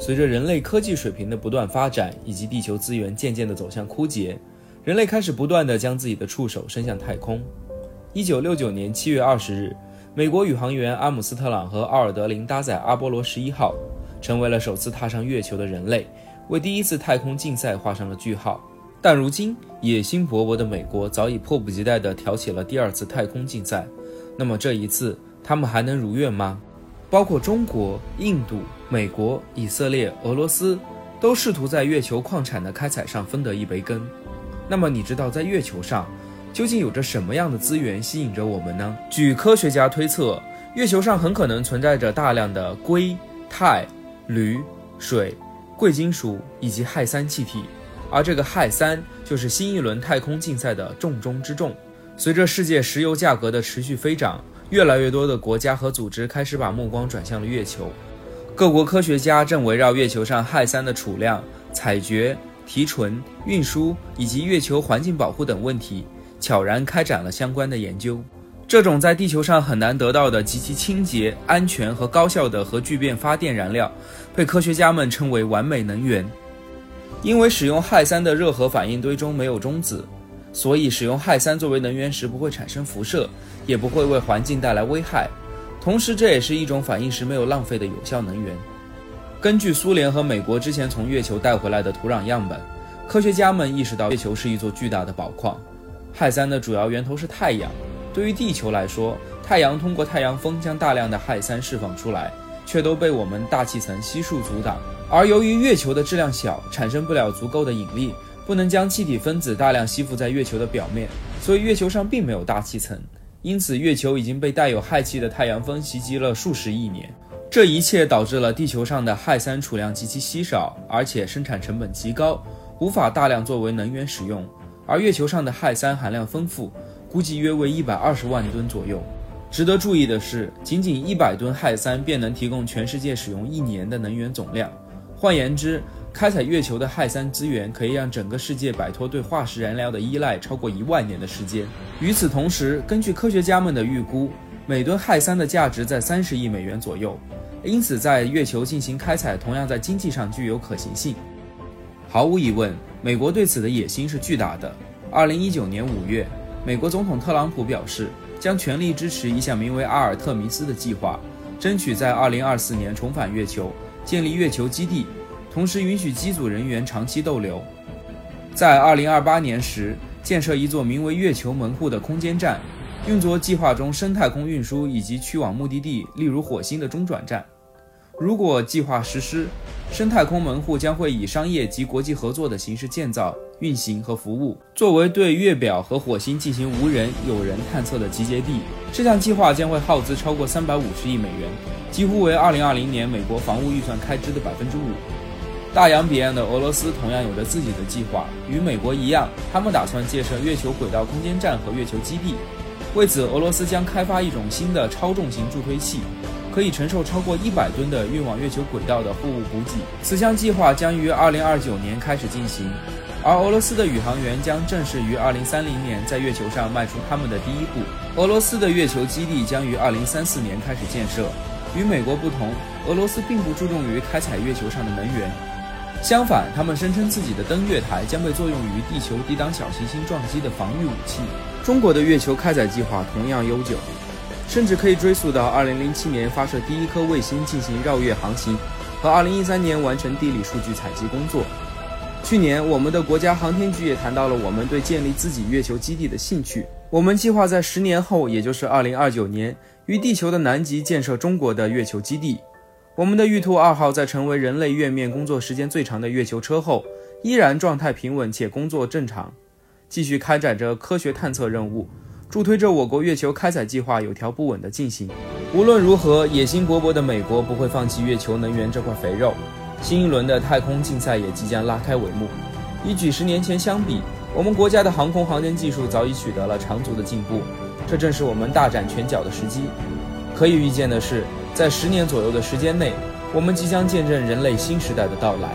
随着人类科技水平的不断发展，以及地球资源渐渐地走向枯竭，人类开始不断地将自己的触手伸向太空。一九六九年七月二十日，美国宇航员阿姆斯特朗和奥尔德林搭载阿波罗十一号，成为了首次踏上月球的人类，为第一次太空竞赛画上了句号。但如今，野心勃勃的美国早已迫不及待地挑起了第二次太空竞赛。那么这一次，他们还能如愿吗？包括中国、印度、美国、以色列、俄罗斯，都试图在月球矿产的开采上分得一杯羹。那么你知道，在月球上究竟有着什么样的资源吸引着我们呢？据科学家推测，月球上很可能存在着大量的硅、钛、铝、水、贵金属以及氦三气体。而这个氦三就是新一轮太空竞赛的重中之重。随着世界石油价格的持续飞涨，越来越多的国家和组织开始把目光转向了月球。各国科学家正围绕月球上氦三的储量、采掘、提纯、运输以及月球环境保护等问题，悄然开展了相关的研究。这种在地球上很难得到的极其清洁、安全和高效的核聚变发电燃料，被科学家们称为“完美能源”。因为使用氦三的热核反应堆中没有中子，所以使用氦三作为能源时不会产生辐射，也不会为环境带来危害。同时，这也是一种反应时没有浪费的有效能源。根据苏联和美国之前从月球带回来的土壤样本，科学家们意识到月球是一座巨大的宝矿。氦三的主要源头是太阳。对于地球来说，太阳通过太阳风将大量的氦三释放出来，却都被我们大气层悉数阻挡。而由于月球的质量小，产生不了足够的引力，不能将气体分子大量吸附在月球的表面，所以月球上并没有大气层。因此，月球已经被带有氦气的太阳风袭击了数十亿年。这一切导致了地球上的氦三储量极其稀少，而且生产成本极高，无法大量作为能源使用。而月球上的氦三含量丰富，估计约为一百二十万吨左右。值得注意的是，仅仅一百吨氦三便能提供全世界使用一年的能源总量。换言之，开采月球的氦三资源可以让整个世界摆脱对化石燃料的依赖超过一万年的时间。与此同时，根据科学家们的预估，每吨氦三的价值在三十亿美元左右。因此，在月球进行开采同样在经济上具有可行性。毫无疑问，美国对此的野心是巨大的。二零一九年五月，美国总统特朗普表示，将全力支持一项名为阿尔特弥斯的计划，争取在二零二四年重返月球。建立月球基地，同时允许机组人员长期逗留。在2028年时，建设一座名为“月球门户”的空间站，用作计划中深太空运输以及去往目的地，例如火星的中转站。如果计划实施，深太空门户将会以商业及国际合作的形式建造、运行和服务，作为对月表和火星进行无人、有人探测的集结地。这项计划将会耗资超过350亿美元，几乎为2020年美国防务预算开支的百分之五。大洋彼岸的俄罗斯同样有着自己的计划，与美国一样，他们打算建设月球轨道空间站和月球基地。为此，俄罗斯将开发一种新的超重型助推器。可以承受超过一百吨的运往月球轨道的货物补给。此项计划将于二零二九年开始进行，而俄罗斯的宇航员将正式于二零三零年在月球上迈出他们的第一步。俄罗斯的月球基地将于二零三四年开始建设。与美国不同，俄罗斯并不注重于开采月球上的能源，相反，他们声称自己的登月台将被作用于地球抵挡小行星撞击的防御武器。中国的月球开采计划同样悠久。甚至可以追溯到2007年发射第一颗卫星进行绕月航行，和2013年完成地理数据采集工作。去年，我们的国家航天局也谈到了我们对建立自己月球基地的兴趣。我们计划在十年后，也就是2029年，于地球的南极建设中国的月球基地。我们的玉兔二号在成为人类月面工作时间最长的月球车后，依然状态平稳且工作正常，继续开展着科学探测任务。助推着我国月球开采计划有条不紊地进行。无论如何，野心勃勃的美国不会放弃月球能源这块肥肉。新一轮的太空竞赛也即将拉开帷幕。与几十年前相比，我们国家的航空航天技术早已取得了长足的进步，这正是我们大展拳脚的时机。可以预见的是，在十年左右的时间内，我们即将见证人类新时代的到来。